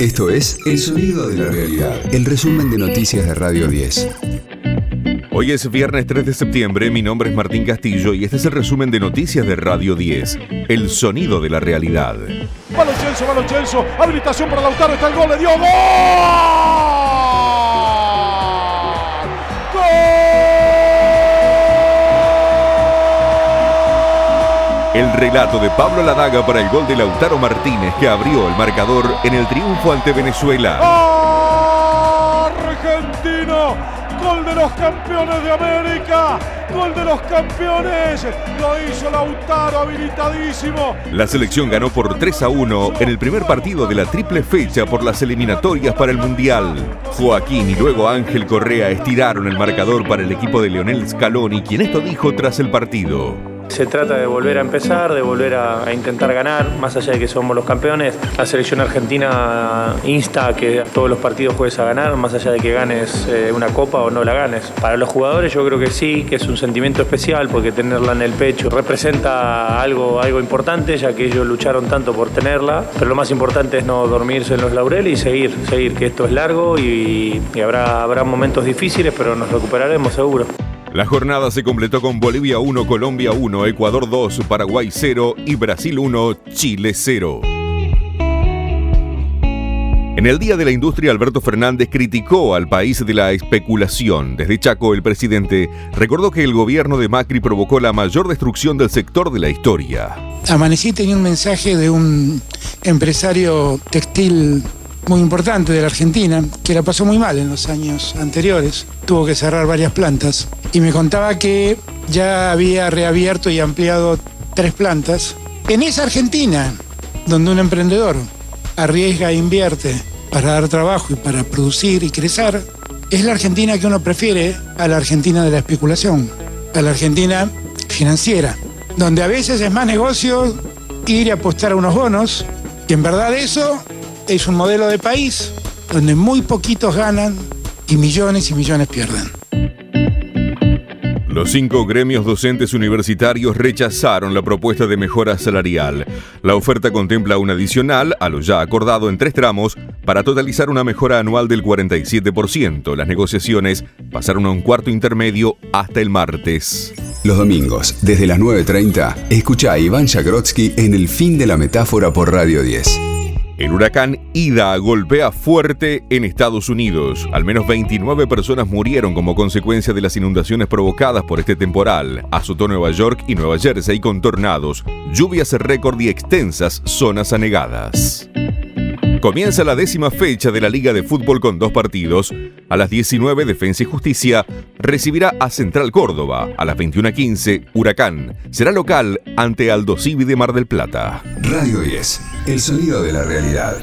Esto es El Sonido de la Realidad, el resumen de noticias de Radio 10. Hoy es viernes 3 de septiembre, mi nombre es Martín Castillo y este es el resumen de noticias de Radio 10, El Sonido de la Realidad. Malo Chelso, malo Chelso, habilitación para Lautaro, está el gol, le dio gol. El relato de Pablo Ladaga para el gol de Lautaro Martínez que abrió el marcador en el triunfo ante Venezuela. Argentina, gol de los campeones de América, gol de los campeones, lo hizo Lautaro habilitadísimo. La selección ganó por 3 a 1 en el primer partido de la triple fecha por las eliminatorias para el Mundial. Joaquín y luego Ángel Correa estiraron el marcador para el equipo de Leonel Scaloni, quien esto dijo tras el partido. Se trata de volver a empezar, de volver a, intentar ganar, más allá de que somos los campeones. La selección argentina insta a que todos los partidos juegues a ganar, más allá de que ganes eh, una copa o no la ganes. Para los jugadores yo creo que sí, que es un sentimiento especial porque tenerla en el pecho representa algo, algo importante, ya que ellos lucharon tanto por tenerla. Pero lo más importante es no dormirse en los laureles y seguir, seguir, que esto es largo y, y habrá, habrá momentos difíciles, pero nos recuperaremos seguro. La jornada se completó con Bolivia 1, Colombia 1, Ecuador 2, Paraguay 0 y Brasil 1, Chile 0. En el Día de la Industria, Alberto Fernández criticó al país de la especulación. Desde Chaco, el presidente recordó que el gobierno de Macri provocó la mayor destrucción del sector de la historia. Amanecí tenía un mensaje de un empresario textil muy importante de la Argentina, que la pasó muy mal en los años anteriores. Tuvo que cerrar varias plantas y me contaba que ya había reabierto y ampliado tres plantas. En esa Argentina, donde un emprendedor arriesga e invierte para dar trabajo y para producir y crecer, es la Argentina que uno prefiere a la Argentina de la especulación, a la Argentina financiera, donde a veces es más negocio ir y apostar a unos bonos, que en verdad eso es un modelo de país donde muy poquitos ganan y millones y millones pierden. Los cinco gremios docentes universitarios rechazaron la propuesta de mejora salarial. La oferta contempla un adicional a lo ya acordado en tres tramos para totalizar una mejora anual del 47%. Las negociaciones pasaron a un cuarto intermedio hasta el martes. Los domingos, desde las 9.30, escucha a Iván Jagrotsky en El Fin de la Metáfora por Radio 10. El huracán Ida golpea fuerte en Estados Unidos. Al menos 29 personas murieron como consecuencia de las inundaciones provocadas por este temporal. Azotó Nueva York y Nueva Jersey con tornados, lluvias récord y extensas zonas anegadas. Comienza la décima fecha de la Liga de Fútbol con dos partidos. A las 19, Defensa y Justicia recibirá a Central Córdoba. A las 21.15, Huracán será local ante Aldo Civi de Mar del Plata. Radio 10, el sonido de la realidad.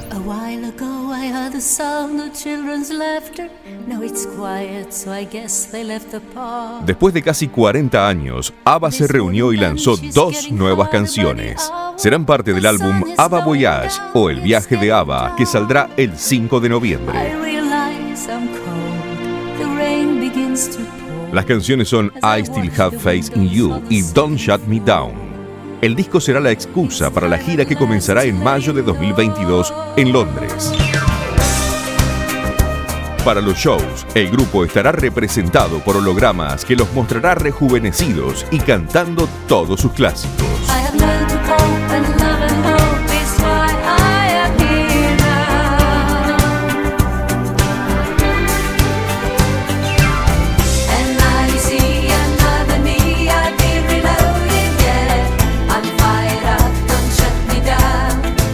Después de casi 40 años, ABBA se reunió y lanzó dos nuevas canciones. Serán parte del álbum ABBA Voyage o El viaje de ABBA, que saldrá el 5 de noviembre. Las canciones son I Still Have Faith in You y Don't Shut Me Down. El disco será la excusa para la gira que comenzará en mayo de 2022 en Londres. Para los shows, el grupo estará representado por hologramas que los mostrará rejuvenecidos y cantando todos sus clásicos.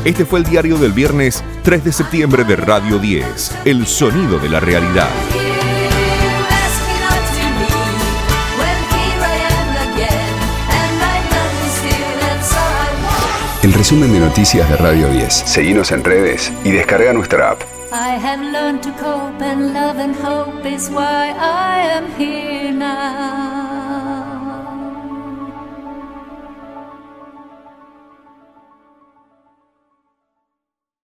Este fue el diario del viernes 3 de septiembre de Radio 10, El Sonido de la Realidad. El resumen de noticias de Radio 10. Seguimos en redes y descarga nuestra app. I have learned to cope and love and hope is why I am here now.